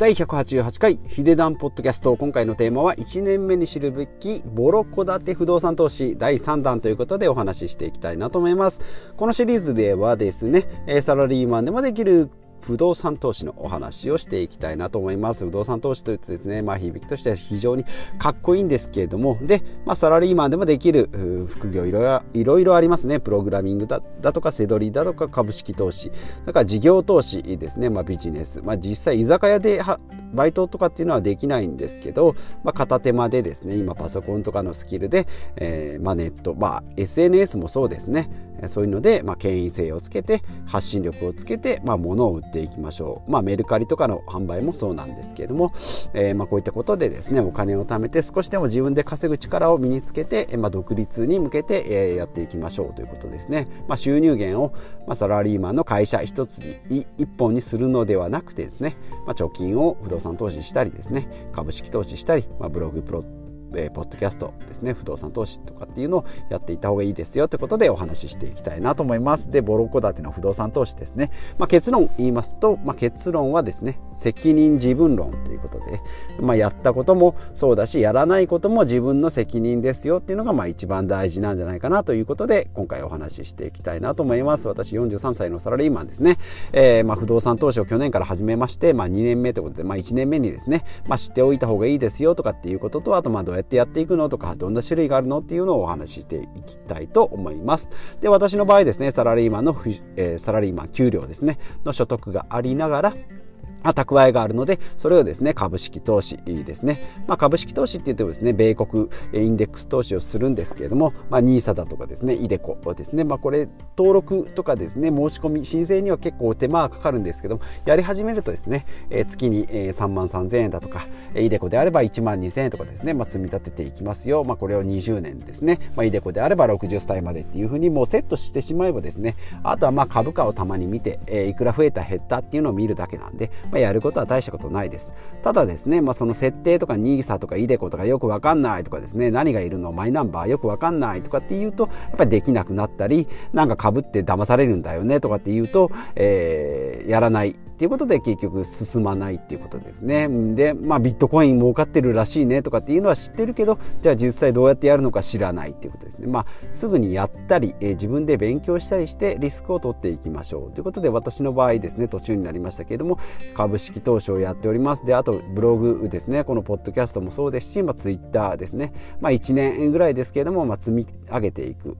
第188回ヒデダンポッドキャスト。今回のテーマは1年目に知るべきボロ戸建て不動産投資第3弾ということでお話ししていきたいなと思います。このシリーズではですねサラリーマンでもできる不動産投資のお話をしていきたいなと思います。不動産投資というとですね、まあ響きとしては非常にかっこいいんですけれども、で、まあサラリーマンでもできる副業いろいろありますね。プログラミングだだとか、セドリだとか、株式投資、それから事業投資ですね、まあビジネス。まあ実際居酒屋でバイトとかっていうのはできないんですけど、まあ片手間でですね、今パソコンとかのスキルで、えー、まあネット、まあ SNS もそうですね、そういうので、まあ、権威性をつけて発信力をつけて、まあ、物を売っていきましょう、まあ、メルカリとかの販売もそうなんですけれども、えー、まあこういったことでですねお金を貯めて少しでも自分で稼ぐ力を身につけて、まあ、独立に向けて、えー、やっていきましょうということですね、まあ、収入源を、まあ、サラリーマンの会社一つに一本にするのではなくてですね、まあ、貯金を不動産投資したりですね株式投資したり、まあ、ブログプロえー、ポッドキャストですね不動産投資とかっていうのをやっていった方がいいですよということでお話ししていきたいなと思います。でボロ戸建ての不動産投資ですね、まあ、結論言いますと、まあ、結論はですね責任自分論ということで、まあ、やったこともそうだしやらないことも自分の責任ですよっていうのがまあ一番大事なんじゃないかなということで今回お話ししていきたいなと思います。私43歳のサラリーマンですね、えー、まあ不動産投資を去年から始めまして、まあ、2年目ということで、まあ、1年目にですね、まあ、知っておいた方がいいですよとかっていうこととあとまあどうややってやっていくのとかどんな種類があるのっていうのをお話ししていきたいと思います。で私の場合ですねサラリーマンの、えー、サラリーマン給料ですねの所得がありながら蓄えがあるので、それをですね、株式投資ですね。まあ、株式投資って言ってもですね、米国インデックス投資をするんですけれども、まあ、NISA だとかですね、イデコですね、まあ、これ、登録とかですね、申し込み、申請には結構手間がかかるんですけども、やり始めるとですね、えー、月に3万3000円だとか、イデコであれば1万2000円とかですね、まあ、積み立てていきますよ。まあ、これを20年ですね、まあ、イデコであれば60歳までっていうふうにもうセットしてしまえばですね、あとはまあ株価をたまに見て、えー、いくら増えた減ったっていうのを見るだけなんで、まあ、やることは大したことないです。ただですね、まあ、その設定とか NISA とか iDeCo とかよくわかんないとかですね、何がいるのマイナンバーよくわかんないとかっていうと、やっぱりできなくなったり、なんかぶって騙されるんだよねとかっていうと、えー、やらないっていうことで結局進まないっていうことですね。で、まあビットコイン儲かってるらしいねとかっていうのは知ってるけど、じゃあ実際どうやってやるのか知らないっていうことですね。まあすぐにやったり、えー、自分で勉強したりしてリスクを取っていきましょうということで私の場合ですね、途中になりましたけれども、株式投資をやっております。で、あとブログですね、このポッドキャストもそうですし、まあツイッターですね。まあ1年ぐらいですけれども、まあ積み上げていく。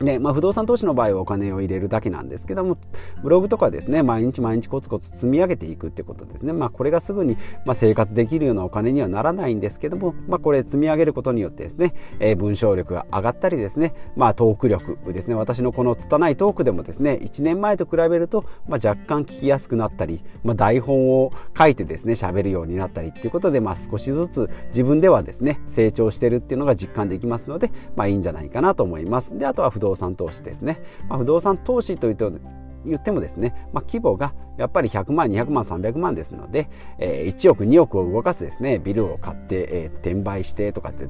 で、まあ、不動産投資の場合はお金を入れるだけなんですけども、ブログとかですね、毎日毎日コツコツ積み上げていくってことですね。まあ、これがすぐに、まあ、生活できるようなお金にはならないんですけども、まあ、これ積み上げることによってですね、えー、文章力が上がったりですね、まあ、トーク力ですね、私のこの拙いトークでもですね、1年前と比べると、まあ、若干聞きやすくなったり、まあ、台本を書いてですね、喋るようになったりっていうことで、まあ、少しずつ自分ではですね、成長してるっていうのが実感できますので、まあ、いいんじゃないかなと思います。で、あとは不動動産投資です。ね、まあ、不動産投資というと言ってもですね、まあ、規模がやっぱり100万200万300万ですので、えー、1億2億を動かすですねビルを買って、えー、転売してとかって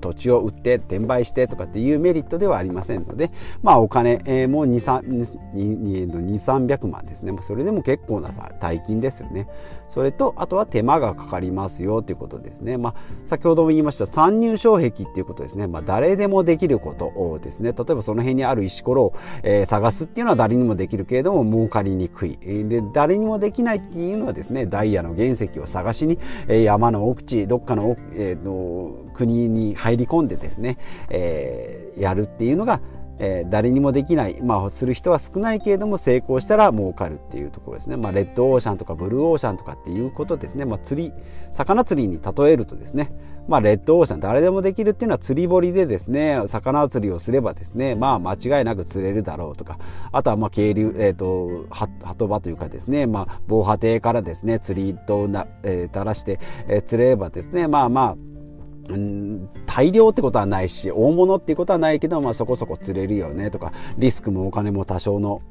土地を売って転売してとかっていうメリットではありませんので、まあ、お金、えー、も2300万ですね。それでも結構な大金ですよね。それとあとは手間がかかりますよということですね、まあ、先ほども言いました参入障壁っていうことですね、まあ、誰でもできることをですね。例えばその辺にある石ころを、えー、探すっていうのは誰にもできるけれども儲かりにくい。で誰にもできないっていうのはですねダイヤの原石を探しに、えー、山の奥地どっかの,、えー、の国に入り込んでですね、えー、やるっていうのがえー、誰にもできない、まあ、する人は少ないけれども成功したら儲かるっていうところですね、まあ、レッドオーシャンとかブルーオーシャンとかっていうことですね、まあ、釣り魚釣りに例えるとですね、まあ、レッドオーシャン誰でもできるっていうのは釣り堀でですね魚釣りをすればですねまあ間違いなく釣れるだろうとか。あとはまあ渓流、えーとは、鳩場というかですね、まあ、防波堤からですね釣り糸をな、えー、垂らして、えー、釣れればですねまあまあ、大量ってことはないし大物ってことはないけど、まあ、そこそこ釣れるよねとかリスクもお金も多少の、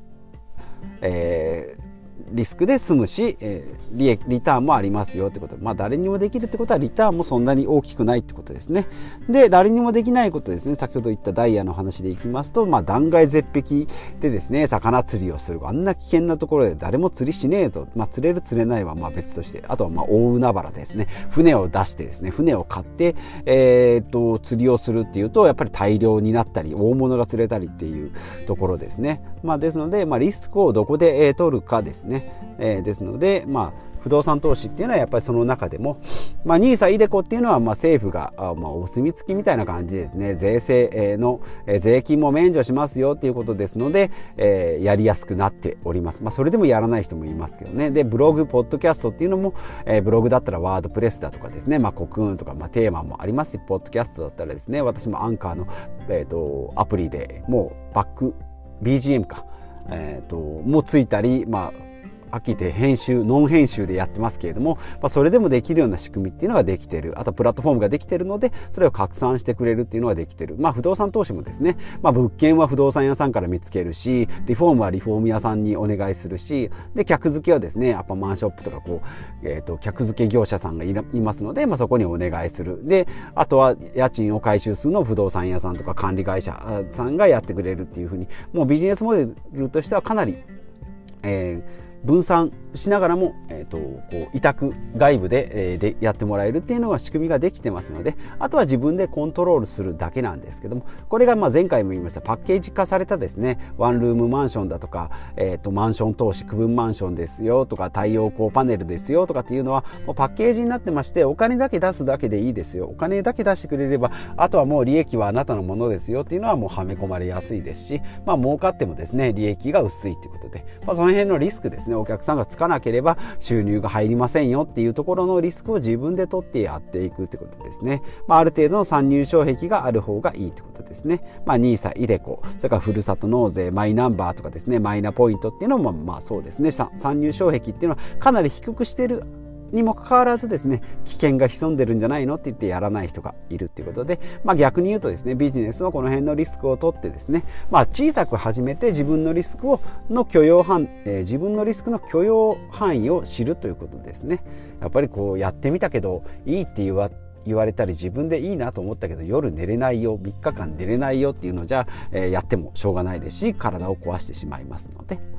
えーリスクで済むし、えー、利益リターンもありますよってこと。まあ誰にもできるってことはリターンもそんなに大きくないってことですね。で誰にもできないことですね。先ほど言ったダイヤの話でいきますと、まあ、断崖絶壁でですね魚釣りをする。あんな危険なところで誰も釣りしねえぞ、まあ、釣れる釣れないはまあ別として。あとはまあ大海原ですね。船を出してですね船を買って、えー、っと釣りをするっていうとやっぱり大量になったり大物が釣れたりっていうところですね、まあ、ですので、まあ、リスクをどこで、えー、取るかですね、えー、ですのでまあ不動産投資っていうのはやっぱりその中でも、まあ、NISA、イデコっていうのはまあ政府があまあお墨付きみたいな感じですね。税制の税金も免除しますよっていうことですので、えー、やりやすくなっております、まあ、それでもやらない人もいますけどね。でブログポッドキャストっていうのも、えー、ブログだったらワードプレスだとかですね、まあ、コクーンとか、まあ、テーマもありますしポッドキャストだったらですね。私もアンカーの、えーと、アプリでもうバック BGM か、えーともついたりまあ飽きて編集ノン編集でやってますけれども、まあ、それでもできるような仕組みっていうのができてる。あとプラットフォームができてるのでそれを拡散してくれるっていうのができてる。まあ不動産投資もですね、まあ、物件は不動産屋さんから見つけるしリフォームはリフォーム屋さんにお願いするしで客付けはですねアパマンショップとかこう、えーと、客付け業者さんがいますので、まあ、そこにお願いする。であとは家賃を回収するのを不動産屋さんとか管理会社さんがやってくれるっていうふうにもうビジネスモデルとしてはかなり、えー分散しながらも、えーと、こう委託外部で,、えー、でやってもらえるっていうのが仕組みができてますのであとは自分でコントロールするだけなんですけどもこれがまあ前回も言いましたパッケージ化されたですねワンルームマンションだとか、えーと、マンション投資区分マンションですよとか太陽光パネルですよとかっていうのはもうパッケージになってましてお金だけ出すだけでいいですよ。お金だけ出してくれればあとはもう利益はあなたのものですよっていうのはもうはめ込まれやすいですしまあ儲かってもですね利益が薄いっていうことで、まあ、その辺のリスクですね。お客さんがつかなければ収入が入りませんよっていうところのリスクを自分で取ってやっていくってことですね。まあ、ある程度の参入障壁がある方がいいってことですね。まあ、NISA、iDeCo、それからふるさと納税、マイナンバーとかですね、マイナポイントっていうのもまあそうですね。参入障壁っていうのはかなり低くしてるにもかかわらずですね危険が潜んでるんじゃないの？って言ってやらない人がいるっていうことで、まあ、逆に言うとですねビジネスはこの辺のリスクを取ってですね、まあ、小さく始めて自分のリスクをの許容範、えー、自分のリスクの許容範囲を知るということですねやっぱりこうやってみたけどいいって言わ言われたり自分でいいなと思ったけど夜寝れないよ3日間寝れないよっていうのじゃ、えー、やってもしょうがないですし体を壊してしまいますので。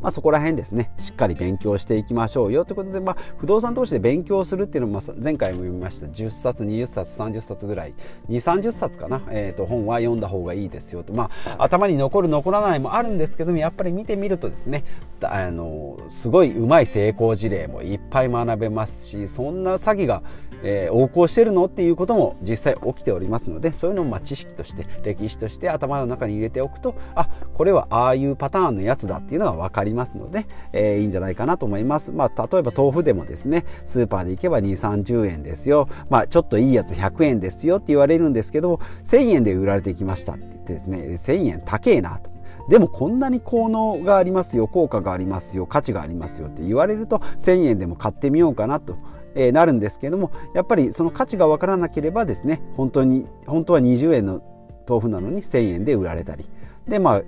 まあ、そこら辺ですね。しっかり勉強していきましょうよということで、まあ、不動産投資で勉強するっていうのも前回も読みました。10冊20冊30冊ぐらい。2 3 0冊かな、えー、と本は読んだ方がいいですよと、まあ、頭に残る残らないもあるんですけどもやっぱり見てみるとですねあのすごいうまい成功事例もいっぱい学べますしそんな詐欺がえー、横行してるのっていうことも実際起きておりますのでそういうのもま知識として歴史として頭の中に入れておくとあこれはああいうパターンのやつだっていうのが分かりますので、えー、いいんじゃないかなと思います、まあ、例えば豆腐でもですねスーパーで行けば2 3 0円ですよ、まあ、ちょっといいやつ100円ですよって言われるんですけど1000円で売られてきましたって言ってですね1000円高えなと。でもこんなに効能がありますよ効果がありますよ価値がありますよって言われると1000円でも買ってみようかなとえなるんですけどもやっぱりその価値が分からなければですね本当に本当は20円の豆腐なのに1,000円で売られたりでまあ、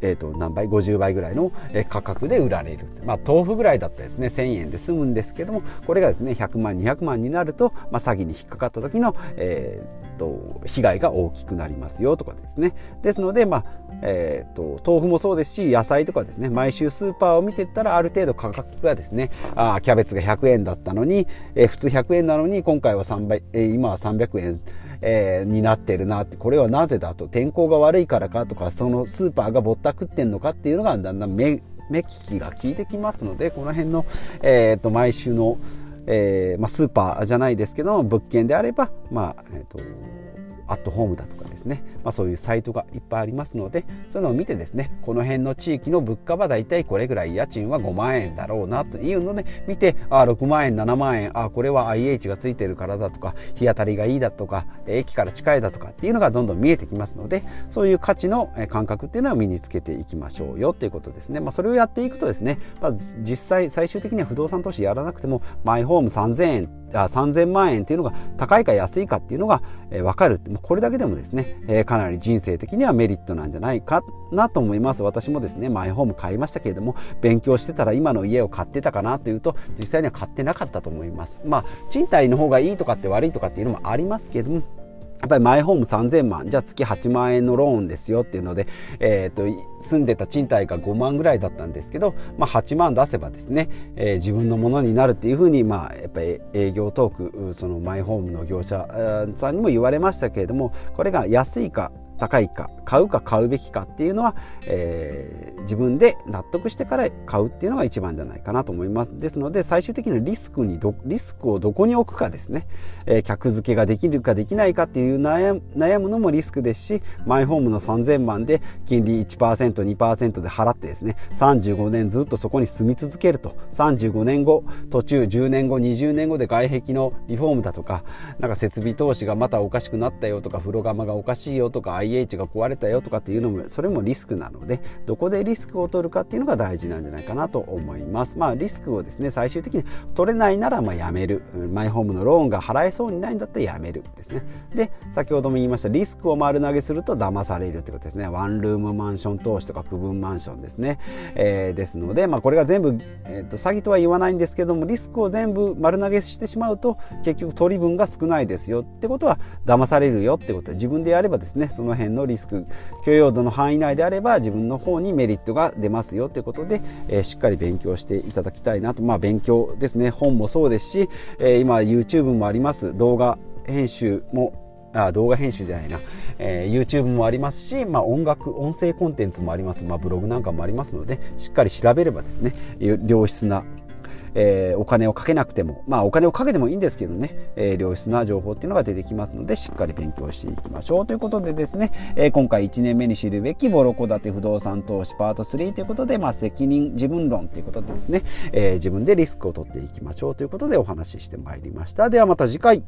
えーと、何倍50倍ぐらいの価格で売られる、まあ、豆腐ぐらいだったらですね。1,000円で済むんですけどもこれがですね100万200万になると、まあ、詐欺に引っかかった時の、えーと、被害が大きくなりますよとかですね。ですので、まあえーと、豆腐もそうですし野菜とかですね。毎週スーパーを見てったらある程度価格がですねあキャベツが100円だったのに、えー、普通100円なのに今回は3倍、えー、今は300円えー、になってるなって。これはなぜだと天候が悪いからかとかそのスーパーがぼったくってんのかっていうのがだんだん目目利きが効いてきますのでこの辺の、えーと、毎週の、えーまあ、スーパーじゃないですけど物件であればまあえっ、とアットホームだとかですね、まあ、そういうサイトがいっぱいありますのでそういうのを見てですねこの辺の地域の物価はだいたいこれぐらい家賃は5万円だろうなというので見てあ6万円7万円あこれは IH がついてるからだとか日当たりがいいだとか駅から近いだとかっていうのがどんどん見えてきますのでそういう価値の感覚っていうのを身につけていきましょうよということですね、まあ、それをやっていくとですね、まあ、実際最終的には不動産投資やらなくてもマイホーム3000円あ3000万円っていうのが高いか安いかっていうのが、分かる。これだけでもですね、えー、かなり人生的にはメリットなんじゃないかなと思います。私もですねマイホーム買いましたけれども勉強してたら今の家を買ってたかなというと実際には買ってなかったと思います。まあ賃貸の方がいいとかって悪いとかっていうのもありますけれどもやっぱりマイホーム3000万じゃあ月8万円のローンですよっていうので、えーと、住んでた賃貸が5万ぐらいだったんですけど、まあ、8万出せばですね、えー、自分のものになるっていうふうに、まあ、やっぱり営業トークそのマイホームの業者さんにも言われましたけれどもこれが安いか高いか買うか買うべきかっていうのは、えー、自分で納得してから買うっていうのが一番じゃないかなと思います。ですので最終的にリスクにリスクをどこに置くかですね、えー、客付けができるかできないかっていう悩むのもリスクですしマイホームの3000万で金利 1%2% で払ってですね35年ずっとそこに住み続けると。35年後途中10年後20年後で外壁のリフォームだとかなんか設備投資がまたおかしくなったよとか風呂釜がおかしいよとか IH が壊れたよとかっていうのもそれもリスクなのでどこでリスクを取るかっていうのが大事なんじゃないかなと思いますまあリスクをですね最終的に取れないならまあやめるマイホームのローンが払えそうにないんだったらやめるですねで先ほども言いましたリスクを丸投げすると騙されるってことですねワンルームマンション投資とか区分マンションですね、えー、ですのでまあこれが全部、えーと、詐欺とは言わないんですけどもリスクを全部丸投げしてしまうと結局取り分が少ないですよってことは騙されるよってことで自分でやればですねその辺のリスク許容度の範囲内であれば自分の方にメリットが出ますよということで、えー、しっかり勉強していただきたいなと。まあ勉強ですね。本もそうですし、えー、今 YouTube もあります。動画編集もあ動画編集じゃないな、えー、YouTube もありますし、まあ、音楽音声コンテンツもあります、まあ、ブログなんかもありますのでしっかり調べればですね良質なえー、お金をかけなくてもまあお金をかけてもいいんですけどね、えー、良質な情報っていうのが出てきますのでしっかり勉強していきましょう。ということでですね、えー、今回1年目に知るべきボロ戸建て不動産投資パート3ということで、まあ、責任自分論ということでですね、えー、自分でリスクを取っていきましょうということでお話ししてまいりました。ではまた次回。